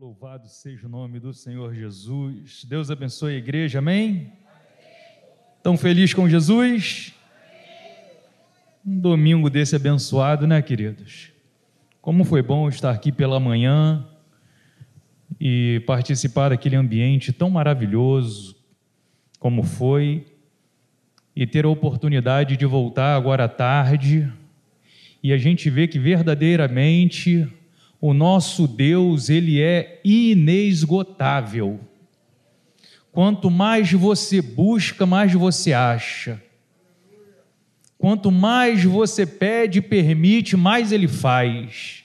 Louvado seja o nome do Senhor Jesus. Deus abençoe a igreja, amém? Tão feliz com Jesus? Um domingo desse abençoado, né, queridos? Como foi bom estar aqui pela manhã e participar daquele ambiente tão maravilhoso como foi, e ter a oportunidade de voltar agora à tarde e a gente vê que verdadeiramente o nosso Deus, ele é inesgotável. Quanto mais você busca, mais você acha. Quanto mais você pede permite, mais ele faz.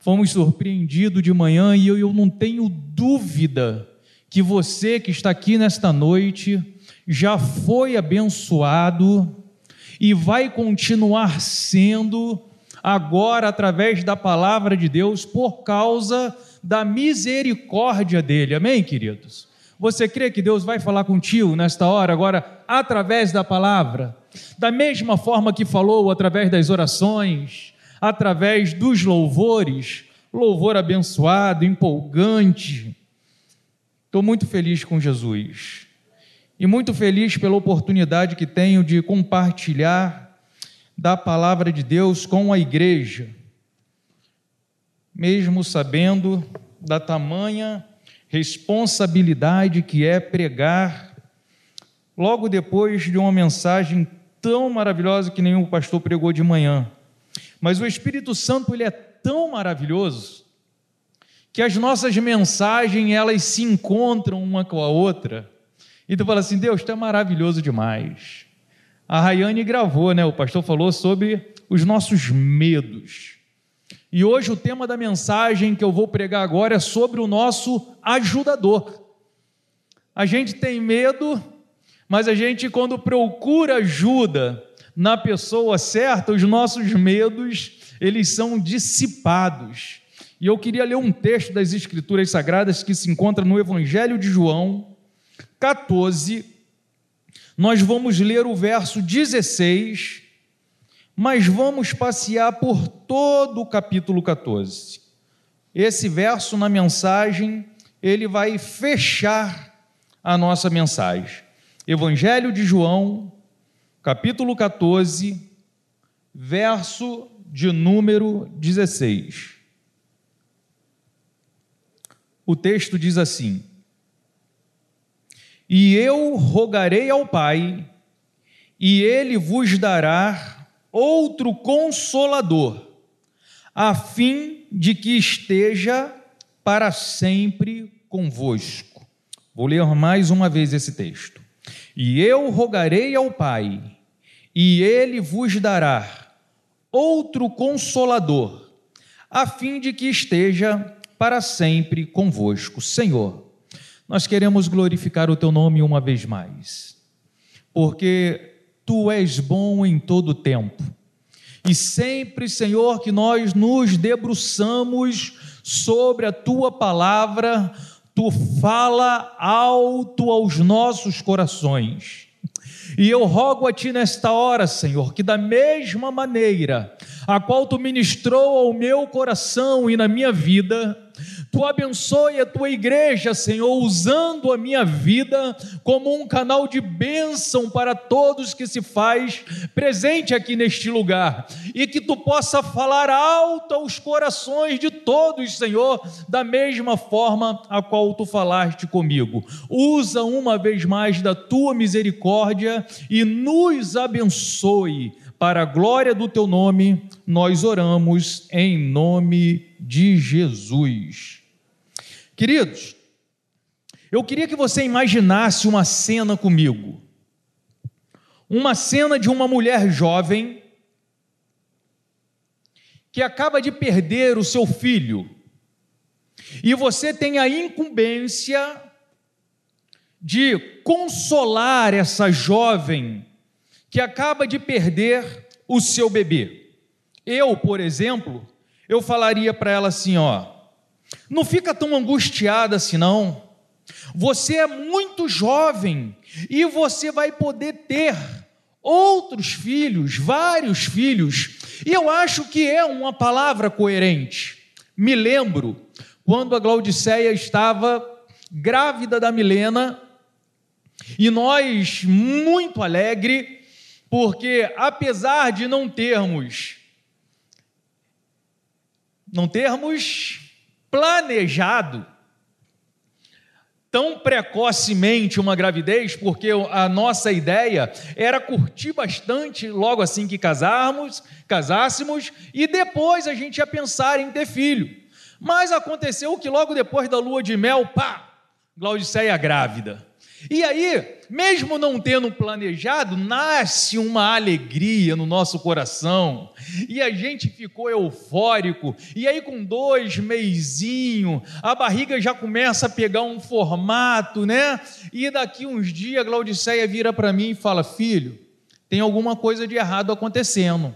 Fomos surpreendidos de manhã e eu, eu não tenho dúvida que você que está aqui nesta noite já foi abençoado e vai continuar sendo agora através da palavra de Deus por causa da misericórdia dele. Amém, queridos? Você crê que Deus vai falar contigo nesta hora, agora, através da palavra? Da mesma forma que falou através das orações, através dos louvores, louvor abençoado, empolgante. Estou muito feliz com Jesus e muito feliz pela oportunidade que tenho de compartilhar da palavra de Deus com a igreja, mesmo sabendo da tamanha responsabilidade que é pregar logo depois de uma mensagem tão maravilhosa que nenhum pastor pregou de manhã. Mas o Espírito Santo ele é tão maravilhoso que as nossas mensagens elas se encontram uma com a outra. E tu fala assim, Deus, tu é maravilhoso demais a Rayane gravou, né? O pastor falou sobre os nossos medos. E hoje o tema da mensagem que eu vou pregar agora é sobre o nosso ajudador. A gente tem medo, mas a gente, quando procura ajuda na pessoa certa, os nossos medos, eles são dissipados. E eu queria ler um texto das Escrituras Sagradas que se encontra no Evangelho de João, 14, nós vamos ler o verso 16, mas vamos passear por todo o capítulo 14. Esse verso na mensagem, ele vai fechar a nossa mensagem. Evangelho de João, capítulo 14, verso de número 16. O texto diz assim: e eu rogarei ao Pai, e ele vos dará outro consolador, a fim de que esteja para sempre convosco. Vou ler mais uma vez esse texto. E eu rogarei ao Pai, e ele vos dará outro consolador, a fim de que esteja para sempre convosco. Senhor, nós queremos glorificar o teu nome uma vez mais, porque tu és bom em todo tempo. E sempre, Senhor, que nós nos debruçamos sobre a tua palavra, tu fala alto aos nossos corações. E eu rogo a ti nesta hora, Senhor, que da mesma maneira a qual tu ministrou ao meu coração e na minha vida, Tu abençoe a tua igreja, Senhor, usando a minha vida como um canal de bênção para todos que se faz presente aqui neste lugar. E que tu possa falar alto aos corações de todos, Senhor, da mesma forma a qual tu falaste comigo. Usa uma vez mais da tua misericórdia e nos abençoe. Para a glória do teu nome, nós oramos em nome de Jesus. Queridos, eu queria que você imaginasse uma cena comigo. Uma cena de uma mulher jovem que acaba de perder o seu filho. E você tem a incumbência de consolar essa jovem que acaba de perder o seu bebê. Eu, por exemplo, eu falaria para ela assim, ó: não fica tão angustiada assim, não. Você é muito jovem e você vai poder ter outros filhos, vários filhos, e eu acho que é uma palavra coerente. Me lembro quando a Glaudiceia estava grávida da Milena, e nós muito alegre, porque apesar de não termos não termos planejado tão precocemente uma gravidez, porque a nossa ideia era curtir bastante logo assim que casarmos, casássemos e depois a gente ia pensar em ter filho. Mas aconteceu que logo depois da lua de mel, pá, Glaudiceia grávida. E aí, mesmo não tendo planejado, nasce uma alegria no nosso coração, e a gente ficou eufórico, e aí com dois meizinho, a barriga já começa a pegar um formato, né? E daqui uns dias a Glaudiceia vira para mim e fala: Filho, tem alguma coisa de errado acontecendo.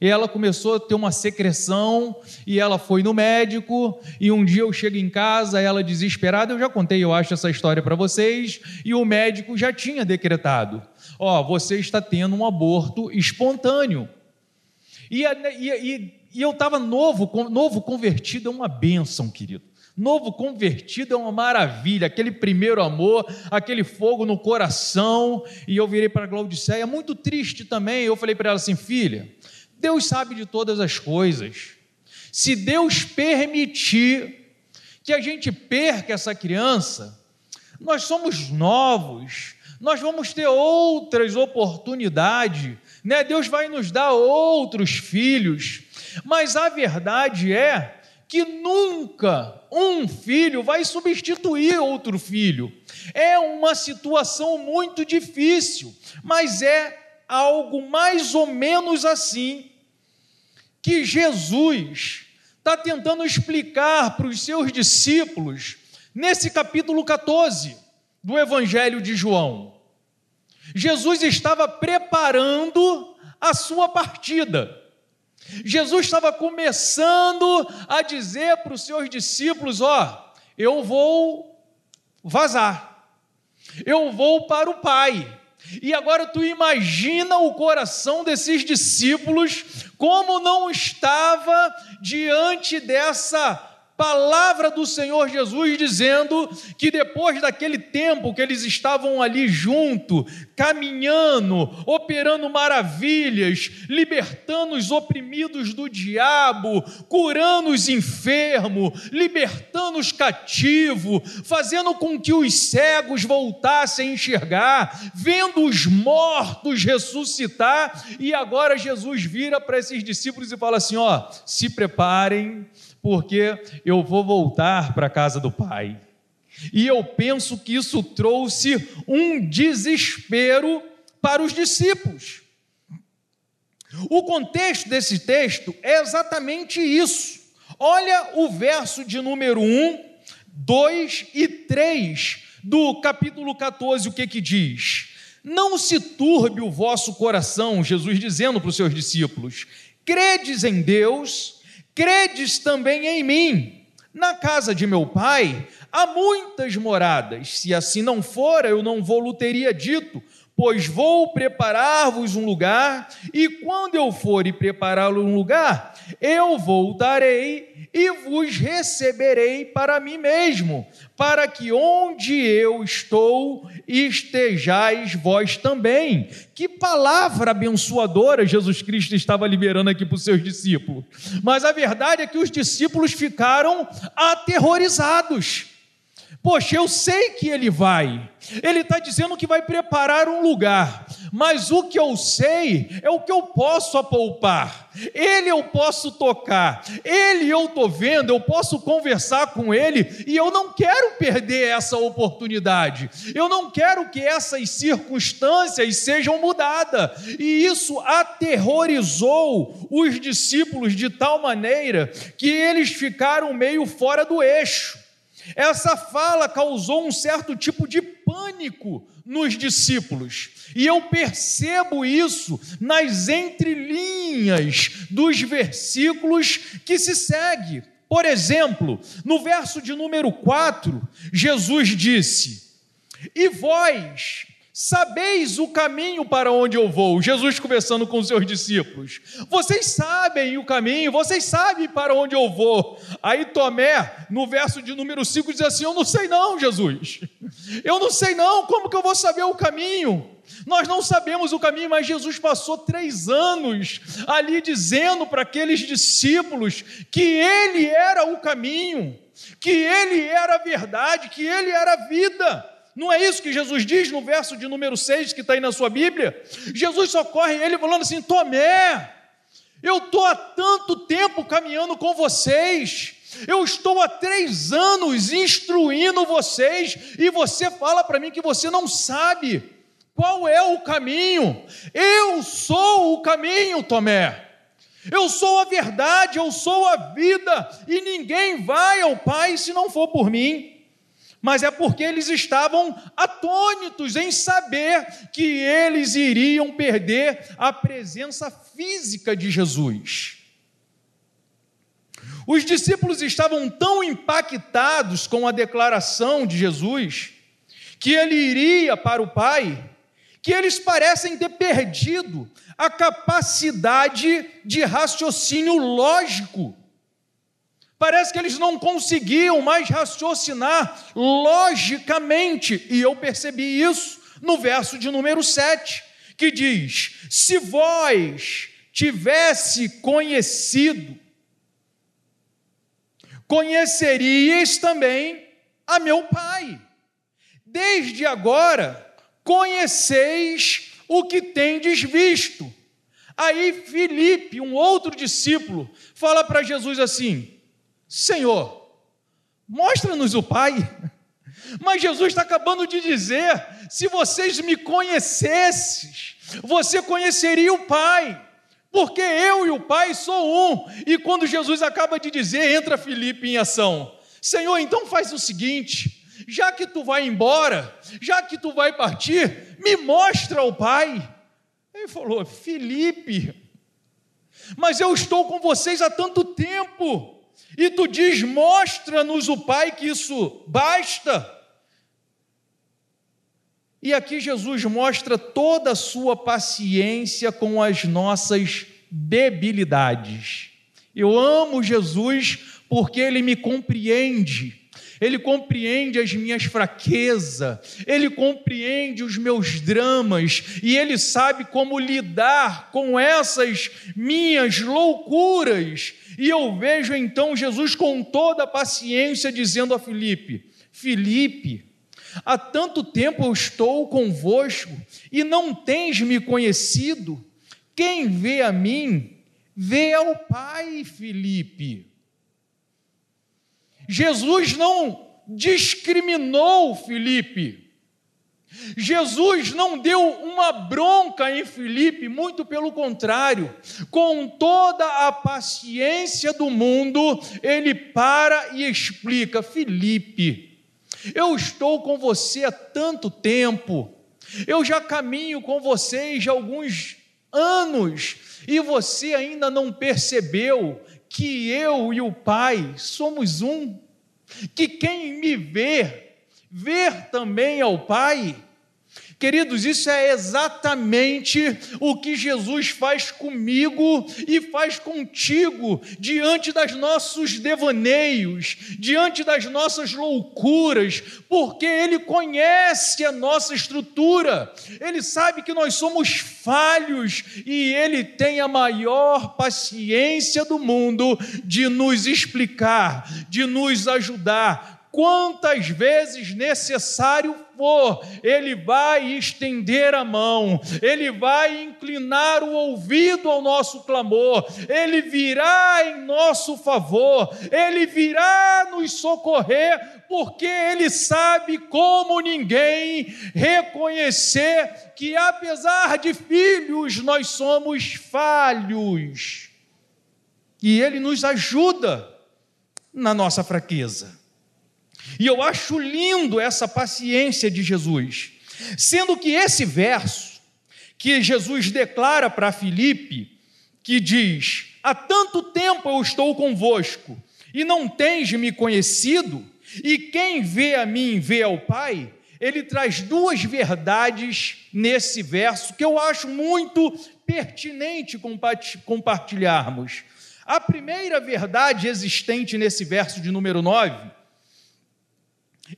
E ela começou a ter uma secreção e ela foi no médico. E um dia eu chego em casa, ela desesperada, eu já contei, eu acho, essa história para vocês. E o médico já tinha decretado: Ó, oh, você está tendo um aborto espontâneo. E, e, e, eu estava novo, novo convertido é uma bênção, querido. Novo convertido é uma maravilha, aquele primeiro amor, aquele fogo no coração. E eu virei para a Glaudiceia, muito triste também. Eu falei para ela assim: filha, Deus sabe de todas as coisas. Se Deus permitir que a gente perca essa criança, nós somos novos, nós vamos ter outras oportunidades, né? Deus vai nos dar outros filhos, mas a verdade é que nunca um filho vai substituir outro filho. É uma situação muito difícil, mas é algo mais ou menos assim que Jesus está tentando explicar para os seus discípulos nesse capítulo 14 do Evangelho de João. Jesus estava preparando a sua partida. Jesus estava começando a dizer para os seus discípulos: Ó, eu vou vazar, eu vou para o Pai. E agora tu imagina o coração desses discípulos como não estava diante dessa palavra do Senhor Jesus dizendo que depois daquele tempo que eles estavam ali junto, caminhando, operando maravilhas, libertando os oprimidos do diabo, curando os enfermos, libertando os cativos, fazendo com que os cegos voltassem a enxergar, vendo os mortos ressuscitar, e agora Jesus vira para esses discípulos e fala assim: ó, se preparem porque eu vou voltar para a casa do Pai. E eu penso que isso trouxe um desespero para os discípulos. O contexto desse texto é exatamente isso. Olha o verso de número 1, 2 e 3 do capítulo 14, o que que diz? Não se turbe o vosso coração, Jesus dizendo para os seus discípulos: credes em Deus, credes também em mim. Na casa de meu pai há muitas moradas. Se assim não fora, eu não vou teria dito, pois vou preparar-vos um lugar, e quando eu for e preparar-lo um lugar, eu voltarei e vos receberei para mim mesmo, para que onde eu estou estejais vós também. Que palavra abençoadora Jesus Cristo estava liberando aqui para os seus discípulos. Mas a verdade é que os discípulos ficaram aterrorizados. Poxa, eu sei que ele vai. Ele está dizendo que vai preparar um lugar, mas o que eu sei é o que eu posso apalpar. Ele eu posso tocar, ele eu estou vendo, eu posso conversar com ele e eu não quero perder essa oportunidade. Eu não quero que essas circunstâncias sejam mudadas. E isso aterrorizou os discípulos de tal maneira que eles ficaram meio fora do eixo. Essa fala causou um certo tipo de pânico nos discípulos, e eu percebo isso nas entrelinhas dos versículos que se segue. Por exemplo, no verso de número 4, Jesus disse: E vós Sabeis o caminho para onde eu vou. Jesus conversando com os seus discípulos. Vocês sabem o caminho, vocês sabem para onde eu vou. Aí Tomé, no verso de número 5, diz assim: Eu não sei não, Jesus. Eu não sei não, como que eu vou saber o caminho? Nós não sabemos o caminho, mas Jesus passou três anos ali dizendo para aqueles discípulos que Ele era o caminho, que Ele era a verdade, que Ele era a vida. Não é isso que Jesus diz no verso de número 6 que está aí na sua Bíblia? Jesus socorre ele falando assim: Tomé, eu estou há tanto tempo caminhando com vocês, eu estou há três anos instruindo vocês, e você fala para mim que você não sabe qual é o caminho. Eu sou o caminho, Tomé. Eu sou a verdade, eu sou a vida, e ninguém vai ao Pai se não for por mim mas é porque eles estavam atônitos em saber que eles iriam perder a presença física de Jesus. Os discípulos estavam tão impactados com a declaração de Jesus que ele iria para o Pai, que eles parecem ter perdido a capacidade de raciocínio lógico Parece que eles não conseguiam mais raciocinar logicamente, e eu percebi isso no verso de número 7, que diz: Se vós tivesse conhecido, conheceríeis também a meu Pai. Desde agora conheceis o que tendes visto. Aí Filipe, um outro discípulo, fala para Jesus assim: Senhor, mostra-nos o Pai. Mas Jesus está acabando de dizer: se vocês me conhecessem, você conheceria o Pai, porque eu e o Pai sou um. E quando Jesus acaba de dizer, entra Felipe em ação: Senhor, então faz o seguinte, já que tu vai embora, já que tu vai partir, me mostra o Pai. Ele falou: Felipe, mas eu estou com vocês há tanto tempo e tu diz: mostra-nos o Pai, que isso basta. E aqui Jesus mostra toda a sua paciência com as nossas debilidades. Eu amo Jesus porque ele me compreende. Ele compreende as minhas fraquezas, ele compreende os meus dramas e ele sabe como lidar com essas minhas loucuras e eu vejo então Jesus com toda a paciência dizendo a Filipe: Filipe, há tanto tempo eu estou convosco e não tens me conhecido. Quem vê a mim, vê ao Pai, Filipe. Jesus não discriminou Filipe. Jesus não deu uma bronca em Filipe, muito pelo contrário, com toda a paciência do mundo, ele para e explica: Filipe, eu estou com você há tanto tempo, eu já caminho com vocês há alguns anos, e você ainda não percebeu que eu e o Pai somos um, que quem me vê, ver também ao Pai. Queridos, isso é exatamente o que Jesus faz comigo e faz contigo diante dos nossos devaneios, diante das nossas loucuras, porque Ele conhece a nossa estrutura, Ele sabe que nós somos falhos e Ele tem a maior paciência do mundo de nos explicar, de nos ajudar quantas vezes necessário for, Ele vai estender a mão, Ele vai inclinar o ouvido ao nosso clamor, Ele virá em nosso favor, Ele virá nos socorrer, porque Ele sabe como ninguém reconhecer que, apesar de filhos, nós somos falhos. E Ele nos ajuda na nossa fraqueza. E eu acho lindo essa paciência de Jesus, sendo que esse verso que Jesus declara para Filipe, que diz: Há tanto tempo eu estou convosco e não tens me conhecido, e quem vê a mim vê ao Pai. ele traz duas verdades nesse verso que eu acho muito pertinente compartilharmos. A primeira verdade existente nesse verso de número 9: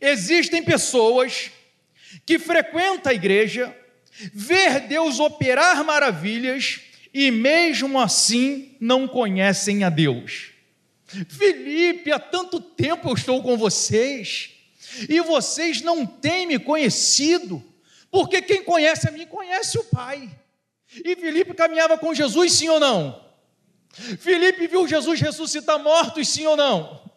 existem pessoas que frequentam a igreja, ver Deus operar maravilhas e mesmo assim não conhecem a Deus. Felipe, há tanto tempo eu estou com vocês e vocês não têm me conhecido, porque quem conhece a mim conhece o Pai. E Felipe caminhava com Jesus, sim ou não? Felipe viu Jesus ressuscitar mortos, sim ou não?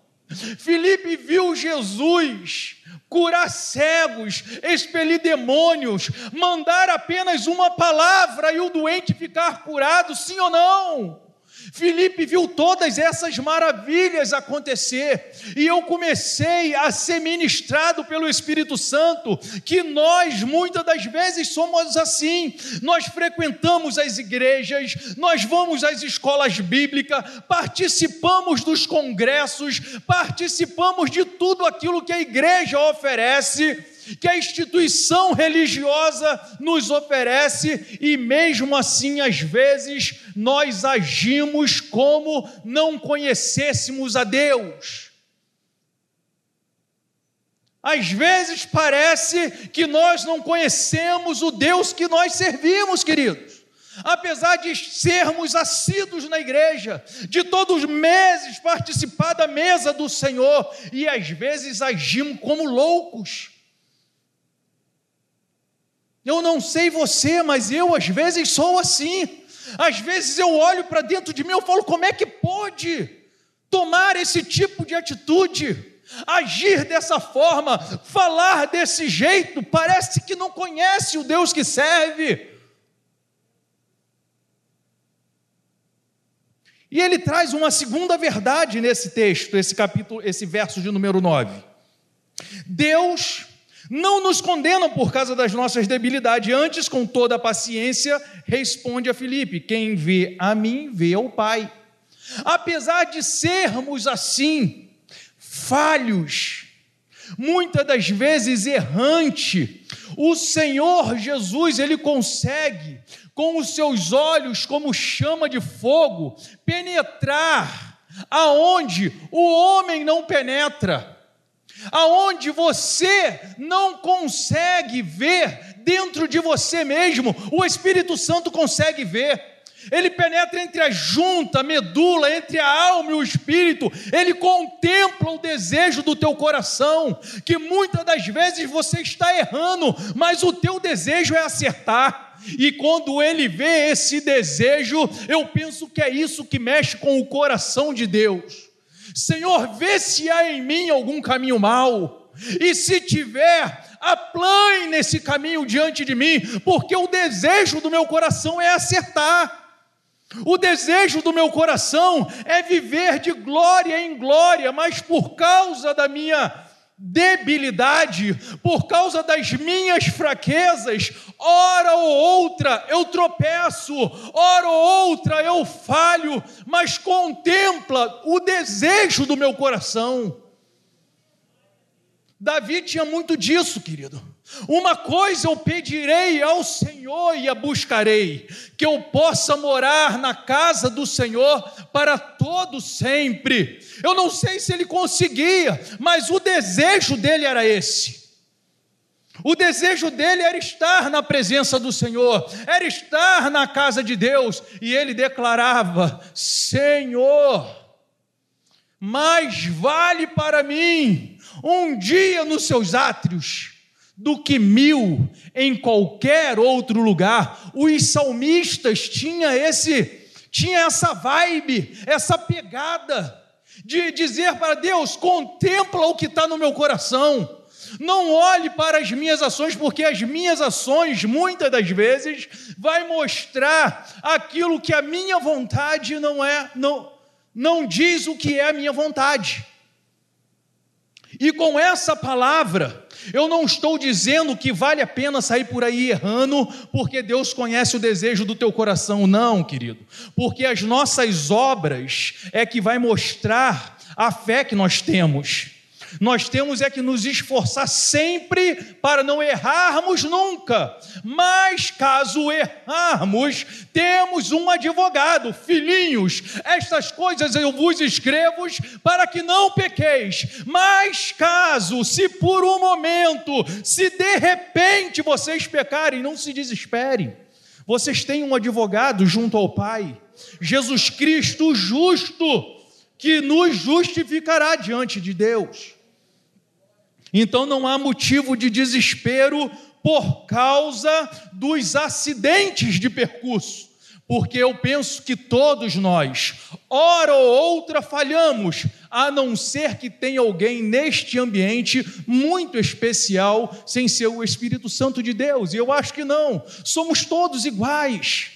Felipe viu Jesus curar cegos, expelir demônios, mandar apenas uma palavra e o doente ficar curado, sim ou não? Filipe viu todas essas maravilhas acontecer, e eu comecei a ser ministrado pelo Espírito Santo, que nós muitas das vezes somos assim, nós frequentamos as igrejas, nós vamos às escolas bíblicas, participamos dos congressos, participamos de tudo aquilo que a igreja oferece, que a instituição religiosa nos oferece, e mesmo assim, às vezes, nós agimos como não conhecêssemos a Deus. Às vezes parece que nós não conhecemos o Deus que nós servimos, queridos. Apesar de sermos assíduos na igreja, de todos os meses participar da mesa do Senhor, e às vezes agimos como loucos. Eu não sei você, mas eu às vezes sou assim. Às vezes eu olho para dentro de mim e falo: como é que pode tomar esse tipo de atitude? Agir dessa forma, falar desse jeito, parece que não conhece o Deus que serve. E ele traz uma segunda verdade nesse texto, esse capítulo, esse verso de número 9. Deus não nos condenam por causa das nossas debilidades, antes, com toda a paciência, responde a Filipe: quem vê a mim, vê ao Pai. Apesar de sermos assim, falhos, muitas das vezes errante, o Senhor Jesus, ele consegue, com os seus olhos como chama de fogo, penetrar aonde o homem não penetra aonde você não consegue ver dentro de você mesmo, o Espírito Santo consegue ver. Ele penetra entre a junta, a medula, entre a alma e o espírito. Ele contempla o desejo do teu coração, que muitas das vezes você está errando, mas o teu desejo é acertar. E quando ele vê esse desejo, eu penso que é isso que mexe com o coração de Deus. Senhor, vê se há em mim algum caminho mau, e se tiver, aplane nesse caminho diante de mim, porque o desejo do meu coração é acertar. O desejo do meu coração é viver de glória em glória, mas por causa da minha debilidade, por causa das minhas fraquezas, hora ou outra eu tropeço, hora ou outra eu falho, mas contempla o desejo do meu coração. Davi tinha muito disso, querido. Uma coisa eu pedirei ao Senhor e a buscarei, que eu possa morar na casa do Senhor para todo sempre. Eu não sei se ele conseguia, mas o desejo dele era esse. O desejo dele era estar na presença do Senhor, era estar na casa de Deus, e ele declarava: Senhor, mais vale para mim um dia nos seus átrios do que mil em qualquer outro lugar. Os salmistas tinham esse tinha essa vibe, essa pegada de dizer para Deus: contempla o que está no meu coração. Não olhe para as minhas ações, porque as minhas ações, muitas das vezes, vai mostrar aquilo que a minha vontade não é, não, não diz o que é a minha vontade. E com essa palavra, eu não estou dizendo que vale a pena sair por aí errando, porque Deus conhece o desejo do teu coração, não, querido. Porque as nossas obras é que vai mostrar a fé que nós temos. Nós temos é que nos esforçar sempre para não errarmos nunca. Mas caso errarmos, temos um advogado, filhinhos. Estas coisas eu vos escrevo para que não pequeis. Mas caso, se por um momento, se de repente vocês pecarem, não se desesperem. Vocês têm um advogado junto ao Pai, Jesus Cristo justo, que nos justificará diante de Deus. Então não há motivo de desespero por causa dos acidentes de percurso, porque eu penso que todos nós, hora ou outra, falhamos, a não ser que tenha alguém neste ambiente muito especial, sem ser o Espírito Santo de Deus, e eu acho que não, somos todos iguais.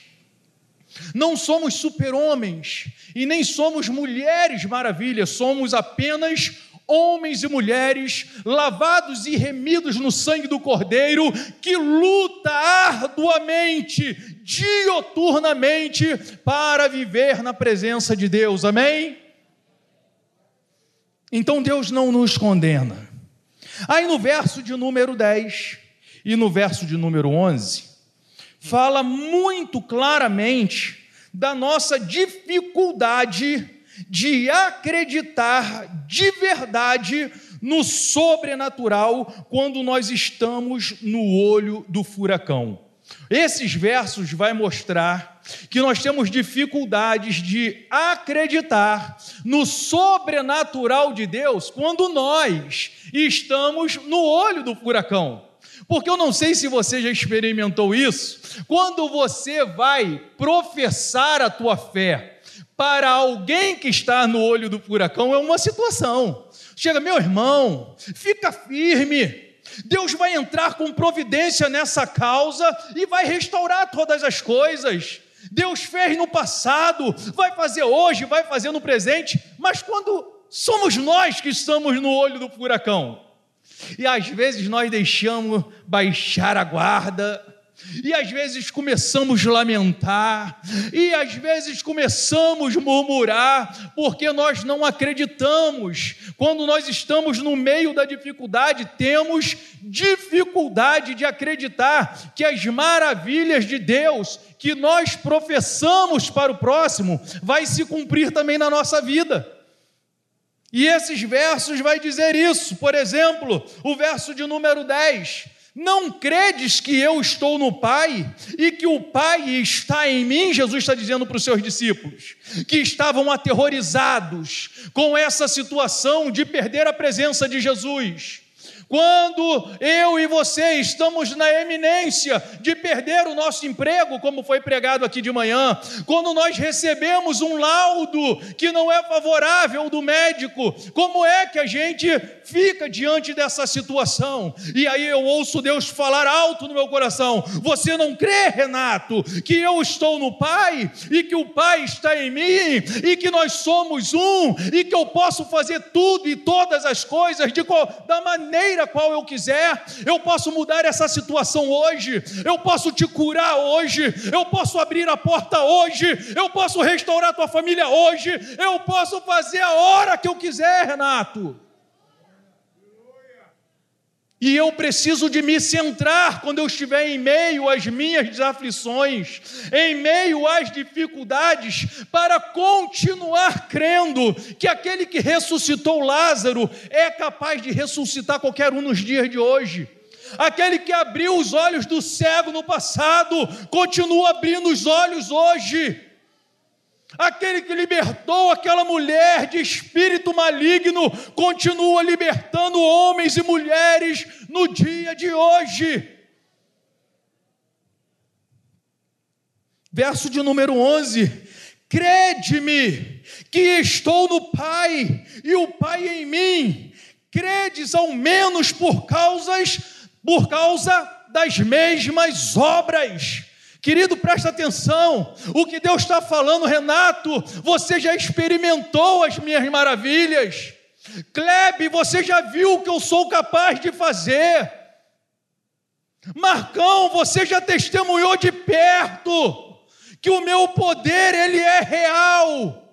Não somos super-homens e nem somos mulheres maravilhas, somos apenas homens e mulheres lavados e remidos no sangue do Cordeiro, que luta arduamente, dioturnamente, para viver na presença de Deus, amém? Então Deus não nos condena. Aí no verso de número 10 e no verso de número 11, fala muito claramente da nossa dificuldade de acreditar de verdade no sobrenatural quando nós estamos no olho do furacão. Esses versos vai mostrar que nós temos dificuldades de acreditar no sobrenatural de Deus quando nós estamos no olho do furacão. Porque eu não sei se você já experimentou isso, quando você vai professar a tua fé, para alguém que está no olho do furacão é uma situação. Chega, meu irmão, fica firme. Deus vai entrar com providência nessa causa e vai restaurar todas as coisas. Deus fez no passado, vai fazer hoje, vai fazer no presente, mas quando somos nós que estamos no olho do furacão, e às vezes nós deixamos baixar a guarda, e às vezes começamos a lamentar, e às vezes começamos a murmurar, porque nós não acreditamos. Quando nós estamos no meio da dificuldade, temos dificuldade de acreditar que as maravilhas de Deus que nós professamos para o próximo vai se cumprir também na nossa vida. E esses versos vai dizer isso. Por exemplo, o verso de número 10 não credes que eu estou no Pai e que o Pai está em mim? Jesus está dizendo para os seus discípulos, que estavam aterrorizados com essa situação de perder a presença de Jesus. Quando eu e você estamos na eminência de perder o nosso emprego, como foi pregado aqui de manhã, quando nós recebemos um laudo que não é favorável do médico, como é que a gente fica diante dessa situação? E aí eu ouço Deus falar alto no meu coração: Você não crê, Renato, que eu estou no Pai e que o Pai está em mim e que nós somos um e que eu posso fazer tudo e todas as coisas de, da maneira maneira qual eu quiser, eu posso mudar essa situação hoje, eu posso te curar hoje, eu posso abrir a porta hoje, eu posso restaurar tua família hoje, eu posso fazer a hora que eu quiser, Renato. E eu preciso de me centrar quando eu estiver em meio às minhas aflições, em meio às dificuldades, para continuar crendo que aquele que ressuscitou Lázaro é capaz de ressuscitar qualquer um nos dias de hoje. Aquele que abriu os olhos do cego no passado, continua abrindo os olhos hoje. Aquele que libertou aquela mulher de espírito maligno continua libertando homens e mulheres no dia de hoje. Verso de número 11: Crede-me que estou no Pai e o Pai em mim. Credes ao menos por causas por causa das mesmas obras. Querido, presta atenção. O que Deus está falando, Renato, você já experimentou as minhas maravilhas. Klebe, você já viu o que eu sou capaz de fazer. Marcão, você já testemunhou de perto que o meu poder ele é real.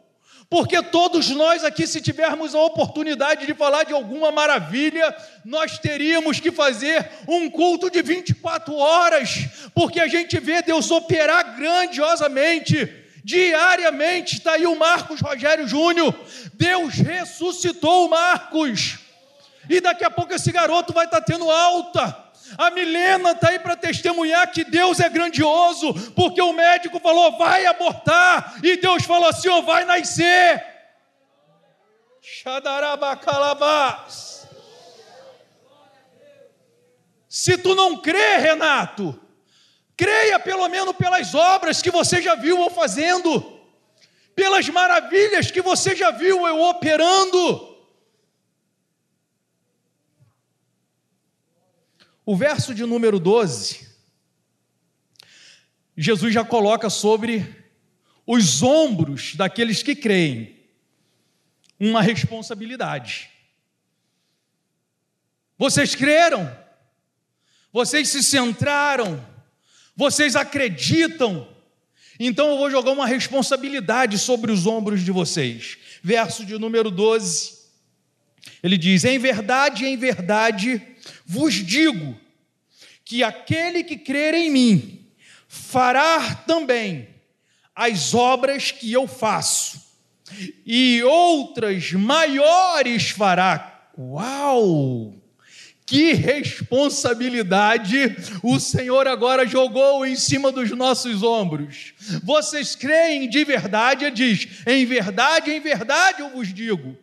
Porque todos nós aqui, se tivermos a oportunidade de falar de alguma maravilha, nós teríamos que fazer um culto de 24 horas, porque a gente vê Deus operar grandiosamente, diariamente. Está aí o Marcos Rogério Júnior, Deus ressuscitou o Marcos, e daqui a pouco esse garoto vai estar tendo alta. A Milena está aí para testemunhar que Deus é grandioso, porque o médico falou, vai abortar, e Deus falou assim: ó, vai nascer. Xadarabacalabás. Se tu não crê, Renato, creia pelo menos pelas obras que você já viu eu fazendo, pelas maravilhas que você já viu eu operando. O verso de número 12, Jesus já coloca sobre os ombros daqueles que creem uma responsabilidade. Vocês creram, vocês se centraram, vocês acreditam, então eu vou jogar uma responsabilidade sobre os ombros de vocês. Verso de número 12, ele diz: Em verdade, em verdade, vos digo que aquele que crer em mim fará também as obras que eu faço, e outras maiores fará. Uau! Que responsabilidade o Senhor agora jogou em cima dos nossos ombros. Vocês creem de verdade? Ele diz: em verdade, em verdade eu vos digo,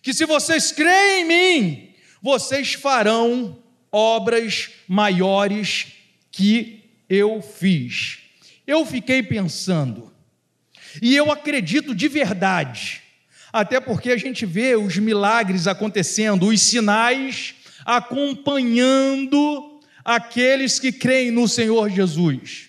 que se vocês creem em mim, vocês farão obras maiores que eu fiz. Eu fiquei pensando, e eu acredito de verdade, até porque a gente vê os milagres acontecendo, os sinais acompanhando aqueles que creem no Senhor Jesus.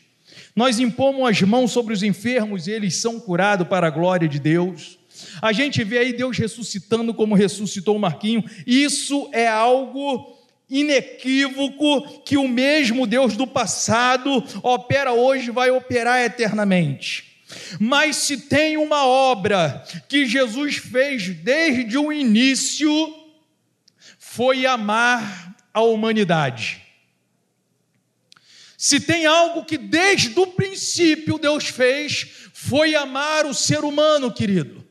Nós impomos as mãos sobre os enfermos e eles são curados para a glória de Deus. A gente vê aí Deus ressuscitando como ressuscitou o Marquinho. Isso é algo inequívoco que o mesmo Deus do passado opera hoje vai operar eternamente. Mas se tem uma obra que Jesus fez desde o início, foi amar a humanidade. Se tem algo que desde o princípio Deus fez, foi amar o ser humano, querido.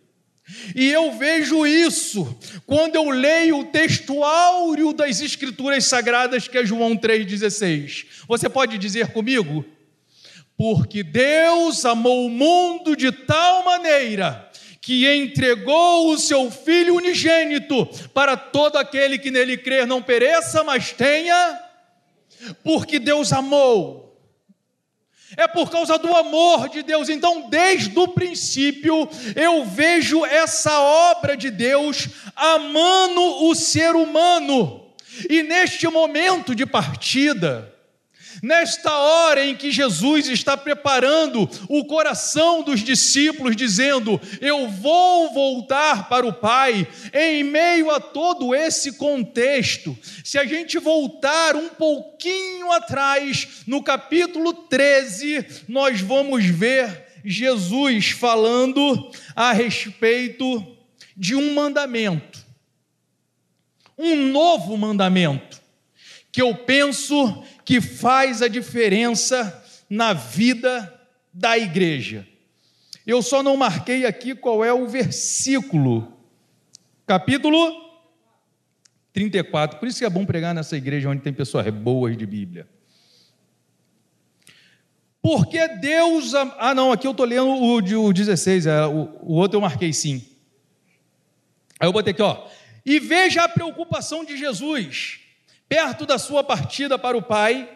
E eu vejo isso quando eu leio o texto áureo das Escrituras Sagradas, que é João 3,16. Você pode dizer comigo? Porque Deus amou o mundo de tal maneira que entregou o seu Filho unigênito para todo aquele que nele crer não pereça, mas tenha. Porque Deus amou é por causa do amor de Deus. Então, desde o princípio, eu vejo essa obra de Deus amando o ser humano. E neste momento de partida, Nesta hora em que Jesus está preparando o coração dos discípulos, dizendo: Eu vou voltar para o Pai, em meio a todo esse contexto, se a gente voltar um pouquinho atrás, no capítulo 13, nós vamos ver Jesus falando a respeito de um mandamento, um novo mandamento, que eu penso que faz a diferença na vida da igreja. Eu só não marquei aqui qual é o versículo, capítulo 34. Por isso que é bom pregar nessa igreja onde tem pessoas boas de Bíblia. Porque Deus. Ah, não, aqui eu estou lendo o, o 16, é, o outro eu marquei sim. Aí eu botei aqui, ó. E veja a preocupação de Jesus perto da sua partida para o Pai,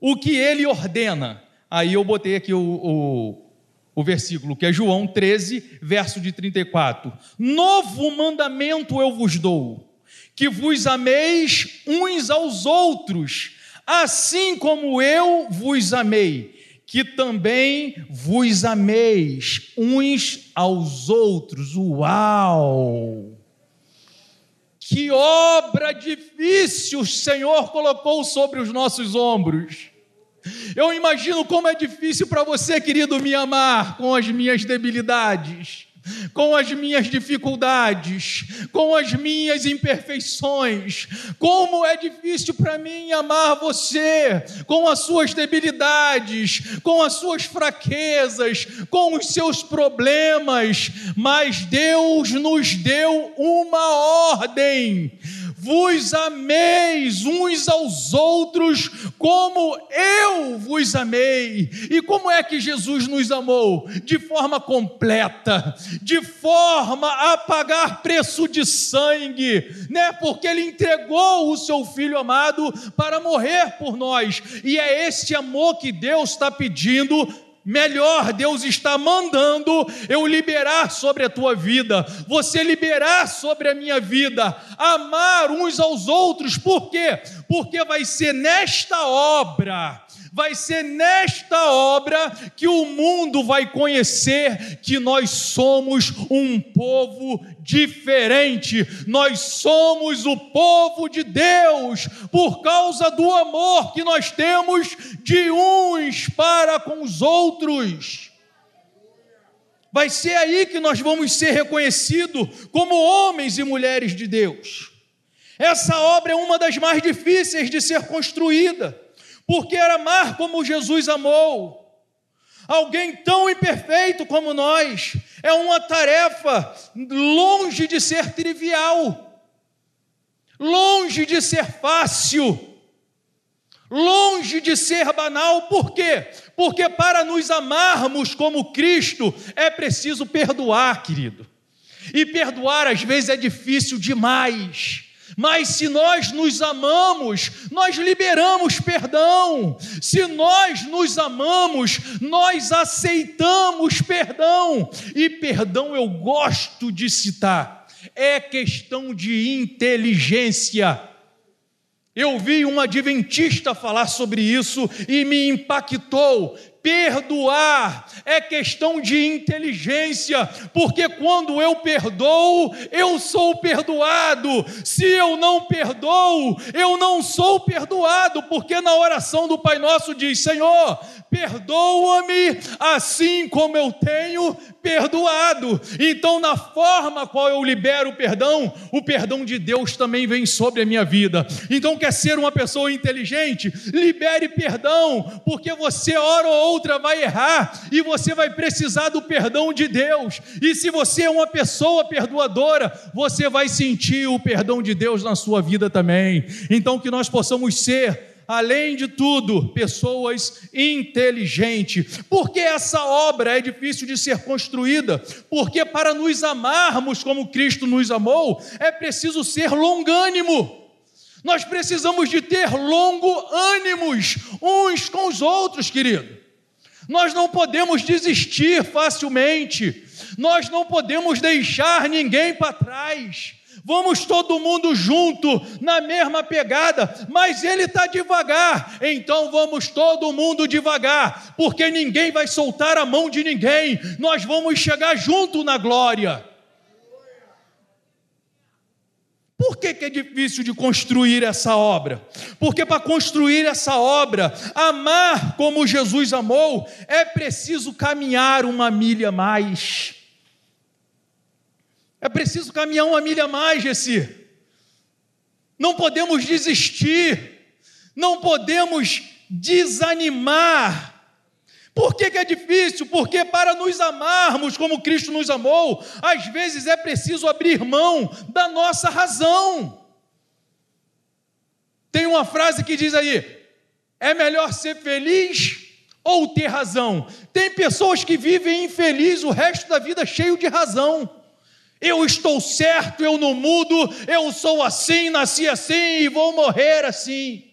o que ele ordena. Aí eu botei aqui o, o, o versículo, que é João 13, verso de 34. Novo mandamento eu vos dou, que vos ameis uns aos outros, assim como eu vos amei, que também vos ameis uns aos outros. Uau! Que obra difícil o Senhor colocou sobre os nossos ombros. Eu imagino como é difícil para você, querido, me amar com as minhas debilidades. Com as minhas dificuldades, com as minhas imperfeições. Como é difícil para mim amar você, com as suas debilidades, com as suas fraquezas, com os seus problemas, mas Deus nos deu uma ordem vos ameis uns aos outros como eu vos amei. E como é que Jesus nos amou? De forma completa, de forma a pagar preço de sangue, né? Porque ele entregou o seu filho amado para morrer por nós. E é esse amor que Deus está pedindo Melhor, Deus está mandando eu liberar sobre a tua vida, você liberar sobre a minha vida, amar uns aos outros, por quê? Porque vai ser nesta obra vai ser nesta obra que o mundo vai conhecer que nós somos um povo diferente, nós somos o povo de Deus, por causa do amor que nós temos de uns para com os outros. Vai ser aí que nós vamos ser reconhecidos como homens e mulheres de Deus. Essa obra é uma das mais difíceis de ser construída porque era amar como Jesus amou. Alguém tão imperfeito como nós é uma tarefa longe de ser trivial, longe de ser fácil, longe de ser banal. Por quê? Porque para nos amarmos como Cristo é preciso perdoar, querido. E perdoar às vezes é difícil demais. Mas se nós nos amamos, nós liberamos perdão. Se nós nos amamos, nós aceitamos perdão. E perdão eu gosto de citar, é questão de inteligência. Eu vi um adventista falar sobre isso e me impactou. Perdoar é questão de inteligência, porque quando eu perdoo, eu sou perdoado. Se eu não perdoo, eu não sou perdoado, porque na oração do Pai Nosso diz: Senhor, perdoa-me assim como eu tenho perdoado. Então, na forma qual eu libero o perdão, o perdão de Deus também vem sobre a minha vida. Então, quer ser uma pessoa inteligente? Libere perdão, porque você, hora ou outra, vai errar e você vai precisar do perdão de Deus. E se você é uma pessoa perdoadora, você vai sentir o perdão de Deus na sua vida também. Então, que nós possamos ser além de tudo, pessoas inteligentes. Porque essa obra é difícil de ser construída? Porque para nos amarmos como Cristo nos amou, é preciso ser longânimo. Nós precisamos de ter longo ânimos uns com os outros, querido. Nós não podemos desistir facilmente. Nós não podemos deixar ninguém para trás vamos todo mundo junto, na mesma pegada, mas ele está devagar, então vamos todo mundo devagar, porque ninguém vai soltar a mão de ninguém, nós vamos chegar junto na glória. Por que, que, é difícil de construir essa obra? Porque para construir essa obra, amar como Jesus amou, é preciso caminhar uma milha mais. É preciso caminhar uma milha mais, Gessi. Não podemos desistir, não podemos desanimar. Por que, que, é difícil? Porque para nos amarmos como Cristo nos amou, às vezes é preciso abrir mão da nossa razão. Tem uma frase que diz aí: é melhor ser feliz ou ter razão. Tem pessoas que vivem infelizes o resto da vida cheio de razão. Eu estou certo, eu não mudo, eu sou assim, nasci assim e vou morrer assim.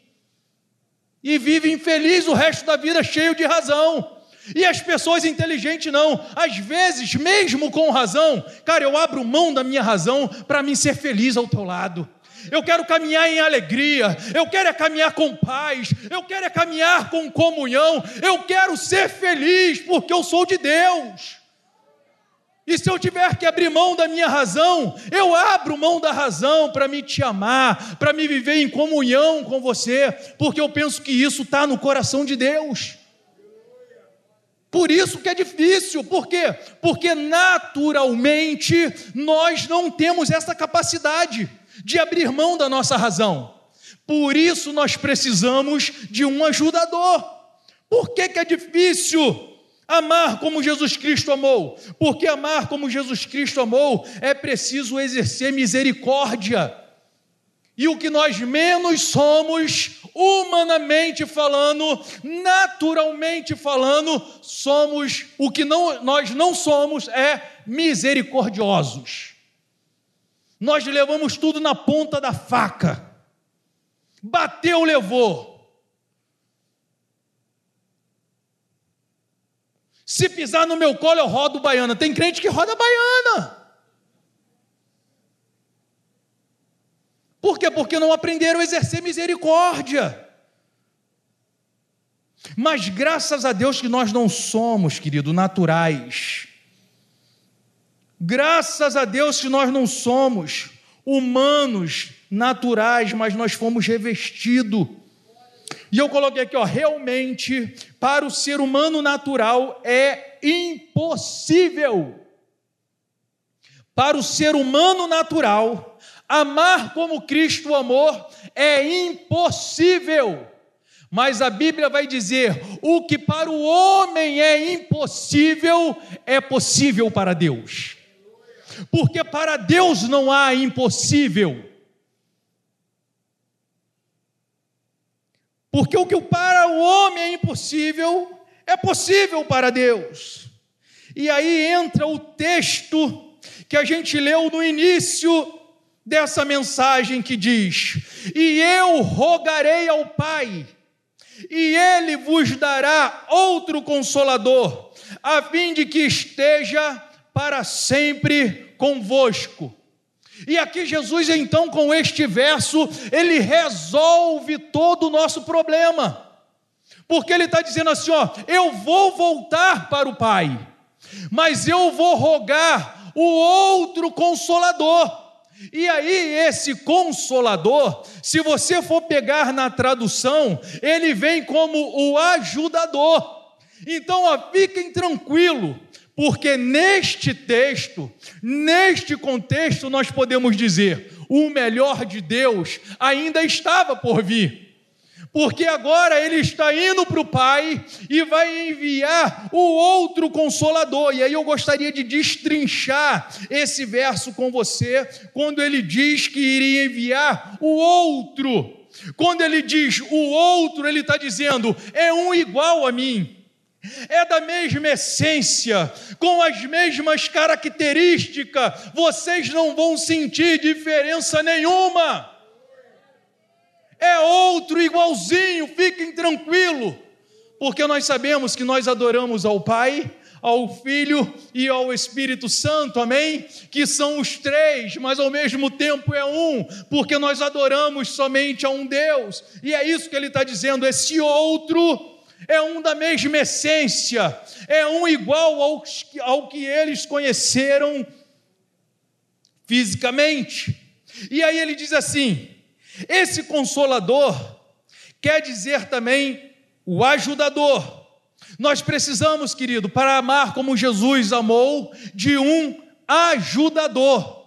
E vive infeliz o resto da vida cheio de razão. E as pessoas inteligentes não. Às vezes, mesmo com razão, cara, eu abro mão da minha razão para mim ser feliz ao teu lado. Eu quero caminhar em alegria, eu quero é caminhar com paz, eu quero é caminhar com comunhão, eu quero ser feliz porque eu sou de Deus. E se eu tiver que abrir mão da minha razão, eu abro mão da razão para me te amar, para me viver em comunhão com você, porque eu penso que isso está no coração de Deus. Por isso que é difícil, por quê? Porque naturalmente nós não temos essa capacidade de abrir mão da nossa razão. Por isso nós precisamos de um ajudador. Por que, que é difícil amar como Jesus Cristo amou? Porque amar como Jesus Cristo amou é preciso exercer misericórdia. E o que nós menos somos, humanamente falando, naturalmente falando, somos, o que não, nós não somos é misericordiosos. Nós levamos tudo na ponta da faca. Bateu, levou. Se pisar no meu colo, eu rodo baiana. Tem crente que roda baiana. Por quê? Porque não aprenderam a exercer misericórdia. Mas graças a Deus que nós não somos, querido, naturais. Graças a Deus que nós não somos humanos, naturais, mas nós fomos revestidos. E eu coloquei aqui, ó, realmente, para o ser humano natural é impossível. Para o ser humano natural, Amar como Cristo amou é impossível. Mas a Bíblia vai dizer: o que para o homem é impossível é possível para Deus. Porque para Deus não há impossível. Porque o que para o homem é impossível é possível para Deus. E aí entra o texto que a gente leu no início dessa mensagem que diz: E eu rogarei ao Pai, e ele vos dará outro consolador, a fim de que esteja para sempre convosco. E aqui Jesus, então, com este verso, ele resolve todo o nosso problema. Porque ele está dizendo assim: ó, eu vou voltar para o Pai, mas eu vou rogar o outro consolador e aí, esse consolador, se você for pegar na tradução, ele vem como o ajudador. Então, ó, fiquem tranquilos, porque neste texto, neste contexto, nós podemos dizer: o melhor de Deus ainda estava por vir porque agora ele está indo para o Pai e vai enviar o outro consolador. E aí eu gostaria de destrinchar esse verso com você, quando ele diz que iria enviar o outro. Quando ele diz o outro, ele está dizendo, é um igual a mim. É da mesma essência, com as mesmas características, vocês não vão sentir diferença nenhuma é outro igualzinho, fiquem tranquilos, porque nós sabemos que nós adoramos ao Pai, ao Filho e ao Espírito Santo, amém? Que são os três, mas ao mesmo tempo é um, porque nós adoramos somente a um Deus, e é isso que ele está dizendo: esse outro é um da mesma essência, é um igual ao, ao que eles conheceram fisicamente. E aí ele diz assim: esse consolador quer dizer também o ajudador. Nós precisamos, querido, para amar como Jesus amou, de um ajudador.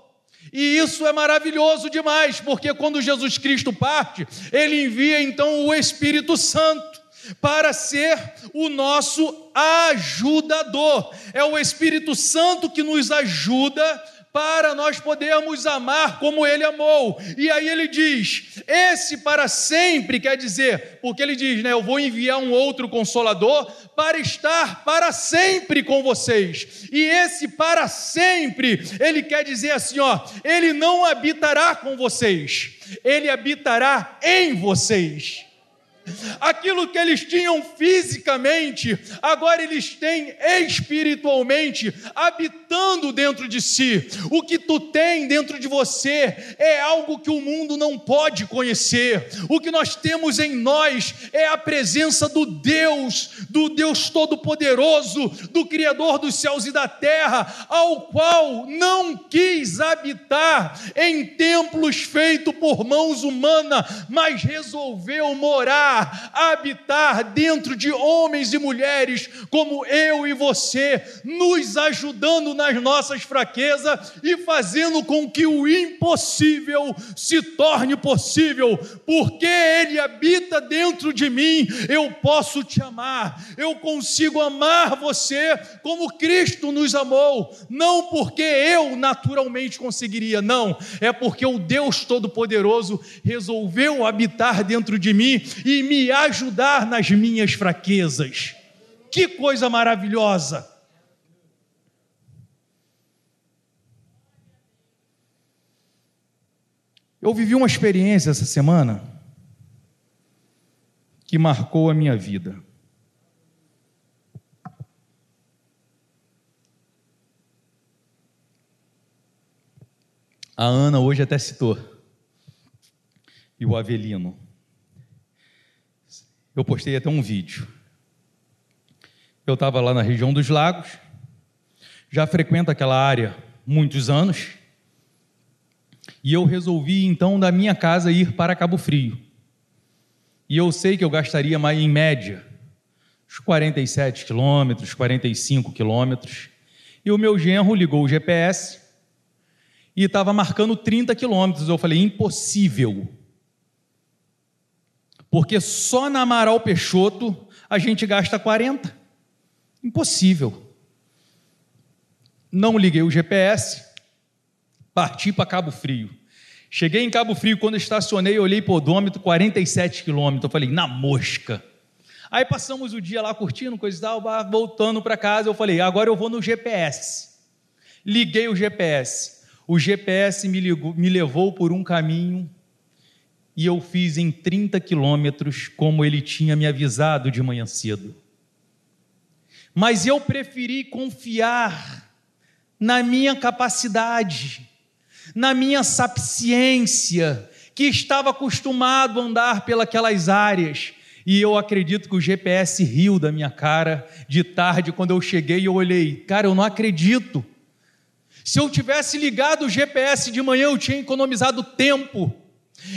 E isso é maravilhoso demais, porque quando Jesus Cristo parte, ele envia então o Espírito Santo para ser o nosso ajudador. É o Espírito Santo que nos ajuda para nós podermos amar como ele amou. E aí ele diz: esse para sempre quer dizer, porque ele diz, né, eu vou enviar um outro consolador para estar para sempre com vocês. E esse para sempre, ele quer dizer assim, ó, ele não habitará com vocês, ele habitará em vocês. Aquilo que eles tinham fisicamente, agora eles têm espiritualmente, habitando dentro de si. O que tu tem dentro de você é algo que o mundo não pode conhecer. O que nós temos em nós é a presença do Deus, do Deus Todo-Poderoso, do Criador dos céus e da terra, ao qual não quis habitar em templos feitos por mãos humanas, mas resolveu morar habitar dentro de homens e mulheres como eu e você, nos ajudando nas nossas fraquezas e fazendo com que o impossível se torne possível, porque Ele habita dentro de mim, eu posso te amar, eu consigo amar você como Cristo nos amou, não porque eu naturalmente conseguiria, não, é porque o Deus Todo-Poderoso resolveu habitar dentro de mim e me ajudar nas minhas fraquezas. Que coisa maravilhosa! Eu vivi uma experiência essa semana que marcou a minha vida. A Ana hoje até citou. E o Avelino. Eu postei até um vídeo. Eu estava lá na região dos lagos, já frequento aquela área muitos anos, e eu resolvi então da minha casa ir para Cabo Frio. E eu sei que eu gastaria mais em média uns 47 quilômetros, 45 quilômetros. E o meu genro ligou o GPS e estava marcando 30 quilômetros. Eu falei, impossível. Porque só na Amaral Peixoto a gente gasta 40. Impossível. Não liguei o GPS, parti para Cabo Frio. Cheguei em Cabo Frio, quando estacionei, olhei para o odômetro, 47 quilômetros. Eu falei, na mosca. Aí passamos o dia lá curtindo, coisa e tal, voltando para casa. Eu falei, agora eu vou no GPS. Liguei o GPS. O GPS me, ligou, me levou por um caminho e eu fiz em 30 quilômetros, como ele tinha me avisado de manhã cedo. Mas eu preferi confiar na minha capacidade, na minha sapiência, que estava acostumado a andar pelas áreas. E eu acredito que o GPS riu da minha cara de tarde, quando eu cheguei e olhei, cara, eu não acredito se eu tivesse ligado o GPS de manhã, eu tinha economizado tempo,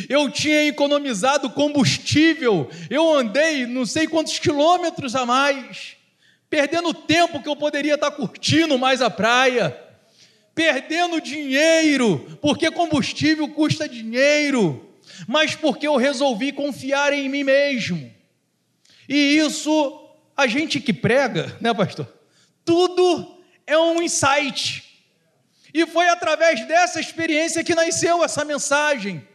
eu tinha economizado combustível, eu andei não sei quantos quilômetros a mais, perdendo tempo que eu poderia estar curtindo mais a praia, perdendo dinheiro, porque combustível custa dinheiro, mas porque eu resolvi confiar em mim mesmo. E isso, a gente que prega, né, pastor? Tudo é um insight. E foi através dessa experiência que nasceu essa mensagem.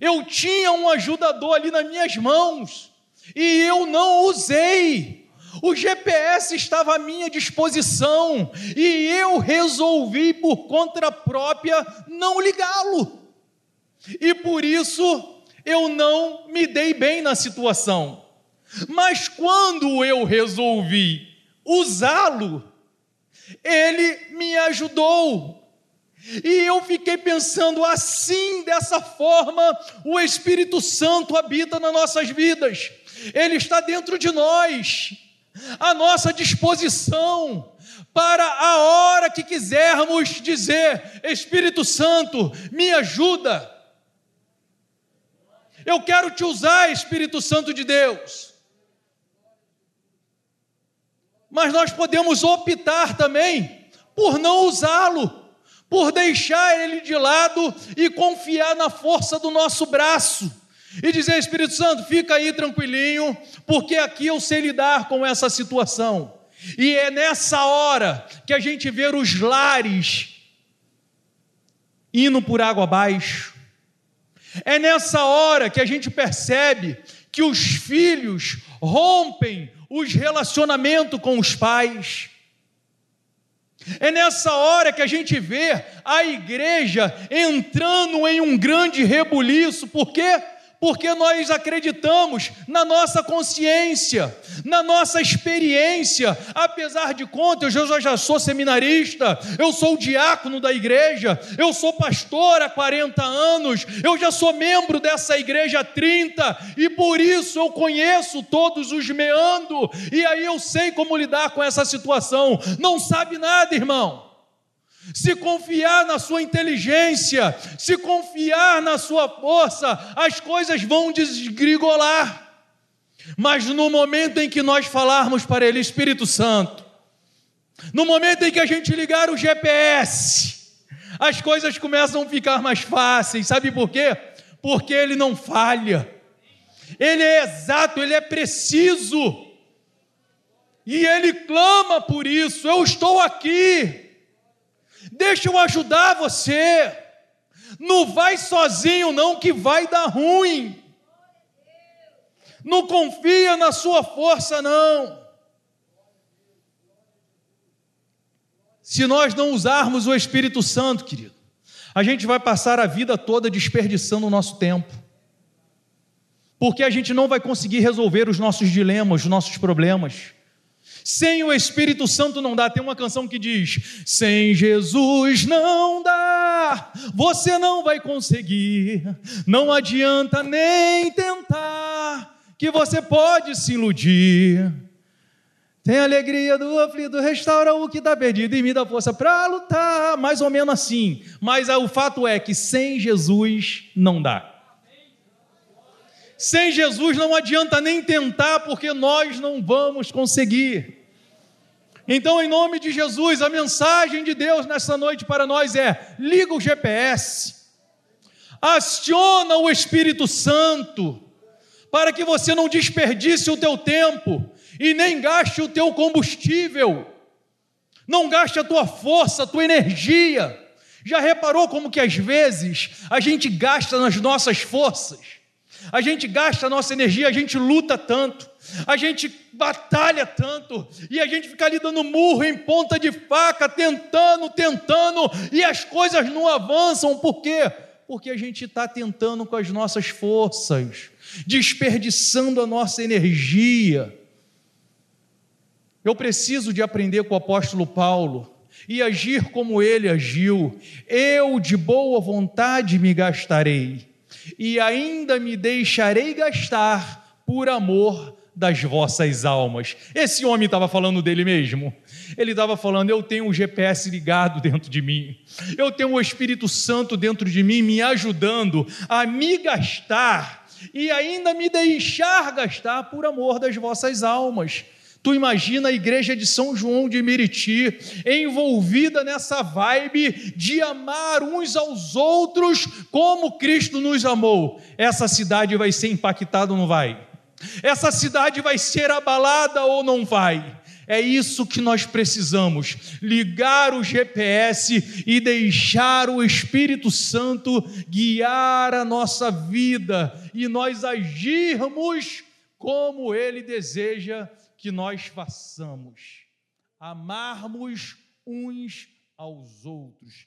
Eu tinha um ajudador ali nas minhas mãos e eu não usei. O GPS estava à minha disposição e eu resolvi, por conta própria, não ligá-lo. E por isso eu não me dei bem na situação. Mas quando eu resolvi usá-lo, ele me ajudou, e eu fiquei pensando assim, dessa forma, o Espírito Santo habita nas nossas vidas, ele está dentro de nós, à nossa disposição, para a hora que quisermos dizer: Espírito Santo, me ajuda. Eu quero te usar, Espírito Santo de Deus. Mas nós podemos optar também por não usá-lo por deixar ele de lado e confiar na força do nosso braço. E dizer, Espírito Santo, fica aí tranquilinho, porque aqui eu sei lidar com essa situação. E é nessa hora que a gente vê os lares indo por água abaixo. É nessa hora que a gente percebe que os filhos rompem os relacionamentos com os pais. É nessa hora que a gente vê a igreja entrando em um grande rebuliço, por quê? Porque nós acreditamos na nossa consciência, na nossa experiência. Apesar de contas, eu já sou seminarista, eu sou diácono da igreja, eu sou pastor há 40 anos, eu já sou membro dessa igreja há 30 e por isso eu conheço todos os meandros e aí eu sei como lidar com essa situação. Não sabe nada, irmão se confiar na sua inteligência, se confiar na sua força, as coisas vão desgrigolar. Mas no momento em que nós falarmos para Ele, Espírito Santo, no momento em que a gente ligar o GPS, as coisas começam a ficar mais fáceis. Sabe por quê? Porque Ele não falha, Ele é exato, Ele é preciso. E Ele clama por isso: eu estou aqui, deixa eu ajudar você. Não vai sozinho, não, que vai dar ruim. Não confia na sua força, não. Se nós não usarmos o Espírito Santo, querido, a gente vai passar a vida toda desperdiçando o nosso tempo. Porque a gente não vai conseguir resolver os nossos dilemas, os nossos problemas. Sem o Espírito Santo não dá. Tem uma canção que diz: Sem Jesus não dá, você não vai conseguir, não adianta nem tentar que você pode se iludir. Tem alegria do aflito, restaura o que está perdido e me dá força para lutar. Mais ou menos assim. Mas o fato é que sem Jesus não dá. Sem Jesus não adianta nem tentar, porque nós não vamos conseguir. Então, em nome de Jesus, a mensagem de Deus nessa noite para nós é: liga o GPS, aciona o Espírito Santo, para que você não desperdice o teu tempo e nem gaste o teu combustível, não gaste a tua força, a tua energia. Já reparou como que às vezes a gente gasta nas nossas forças, a gente gasta a nossa energia, a gente luta tanto, a gente batalha tanto, e a gente fica ali dando murro em ponta de faca, tentando, tentando, e as coisas não avançam, por quê? Porque a gente está tentando com as nossas forças desperdiçando a nossa energia. Eu preciso de aprender com o apóstolo Paulo e agir como ele agiu. Eu de boa vontade me gastarei e ainda me deixarei gastar por amor das vossas almas. Esse homem estava falando dele mesmo. Ele estava falando: Eu tenho o GPS ligado dentro de mim, eu tenho o Espírito Santo dentro de mim, me ajudando a me gastar e ainda me deixar gastar por amor das vossas almas. Tu imagina a igreja de São João de Meriti envolvida nessa vibe de amar uns aos outros como Cristo nos amou. Essa cidade vai ser impactada ou não vai? Essa cidade vai ser abalada ou não vai? É isso que nós precisamos: ligar o GPS e deixar o Espírito Santo guiar a nossa vida e nós agirmos como Ele deseja que nós façamos. Amarmos uns aos outros.